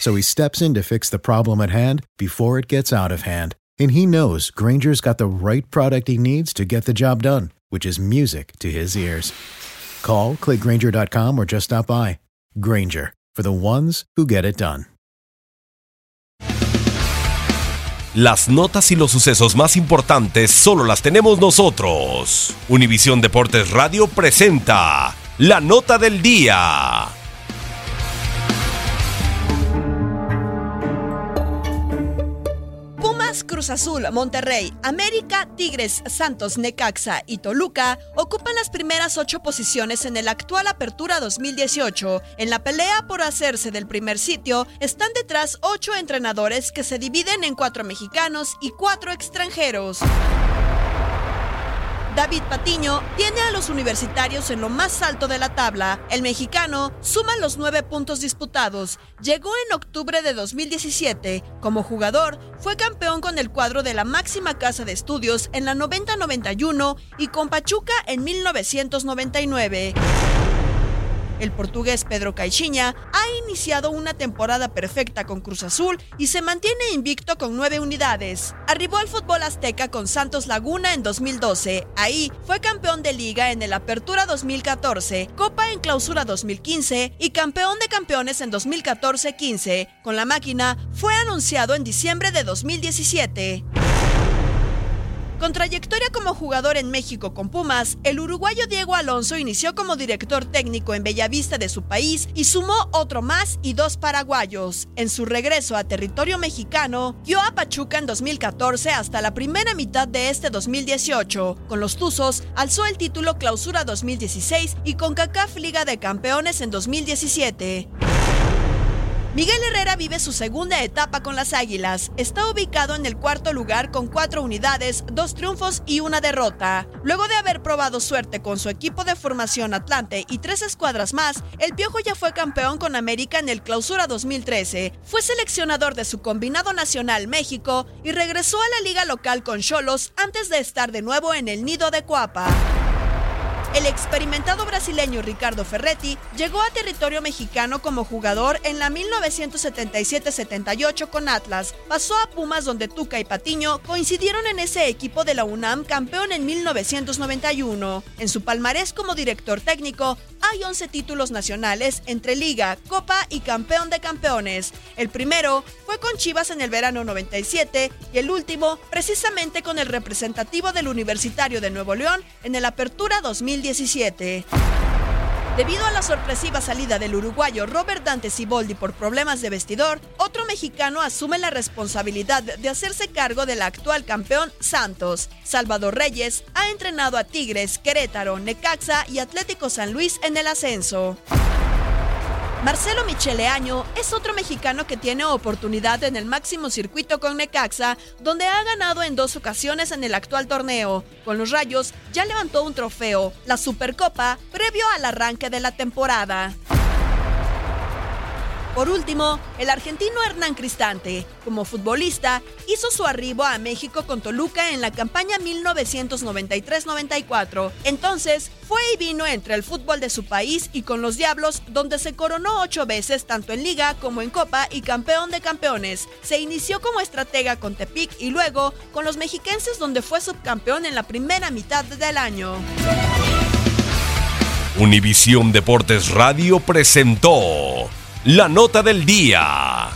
So he steps in to fix the problem at hand before it gets out of hand. And he knows Granger's got the right product he needs to get the job done, which is music to his ears. Call, clickgranger.com, or just stop by. Granger, for the ones who get it done. Las notas y los sucesos más importantes solo las tenemos nosotros. Univisión Deportes Radio presenta la nota del día. Azul, Monterrey, América, Tigres, Santos, Necaxa y Toluca ocupan las primeras ocho posiciones en el actual Apertura 2018. En la pelea por hacerse del primer sitio están detrás ocho entrenadores que se dividen en cuatro mexicanos y cuatro extranjeros. David Patiño tiene a los universitarios en lo más alto de la tabla. El mexicano suma los nueve puntos disputados. Llegó en octubre de 2017. Como jugador, fue campeón con el cuadro de la máxima casa de estudios en la 90-91 y con Pachuca en 1999. El portugués Pedro Caixinha ha iniciado una temporada perfecta con Cruz Azul y se mantiene invicto con nueve unidades. Arribó al fútbol azteca con Santos Laguna en 2012. Ahí fue campeón de liga en el Apertura 2014, Copa en Clausura 2015 y campeón de campeones en 2014-15. Con la máquina fue anunciado en diciembre de 2017. Con trayectoria como jugador en México con Pumas, el uruguayo Diego Alonso inició como director técnico en Bellavista de su país y sumó otro más y dos paraguayos. En su regreso a territorio mexicano, guió a Pachuca en 2014 hasta la primera mitad de este 2018. Con los Tuzos, alzó el título Clausura 2016 y con CACAF Liga de Campeones en 2017. Miguel Herrera vive su segunda etapa con las Águilas. Está ubicado en el cuarto lugar con cuatro unidades, dos triunfos y una derrota. Luego de haber probado suerte con su equipo de formación Atlante y tres escuadras más, el Piojo ya fue campeón con América en el Clausura 2013. Fue seleccionador de su combinado nacional México y regresó a la liga local con Cholos antes de estar de nuevo en el nido de Coapa. El experimentado brasileño Ricardo Ferretti llegó a territorio mexicano como jugador en la 1977-78 con Atlas. Pasó a Pumas donde Tuca y Patiño coincidieron en ese equipo de la UNAM campeón en 1991. En su palmarés como director técnico hay 11 títulos nacionales entre Liga, Copa y Campeón de Campeones. El primero fue con Chivas en el verano 97 y el último precisamente con el representativo del Universitario de Nuevo León en el Apertura 2017. Debido a la sorpresiva salida del uruguayo Robert Dante Siboldi por problemas de vestidor, otro mexicano asume la responsabilidad de hacerse cargo del actual campeón Santos. Salvador Reyes ha entrenado a Tigres, Querétaro, Necaxa y Atlético San Luis en el ascenso. Marcelo Micheleaño es otro mexicano que tiene oportunidad en el máximo circuito con Necaxa, donde ha ganado en dos ocasiones en el actual torneo. Con los Rayos ya levantó un trofeo, la Supercopa, previo al arranque de la temporada. Por último, el argentino Hernán Cristante, como futbolista, hizo su arribo a México con Toluca en la campaña 1993-94. Entonces, fue y vino entre el fútbol de su país y con los Diablos, donde se coronó ocho veces tanto en Liga como en Copa y campeón de campeones. Se inició como estratega con Tepic y luego con los mexiquenses, donde fue subcampeón en la primera mitad del año. Univisión Deportes Radio presentó la nota del día.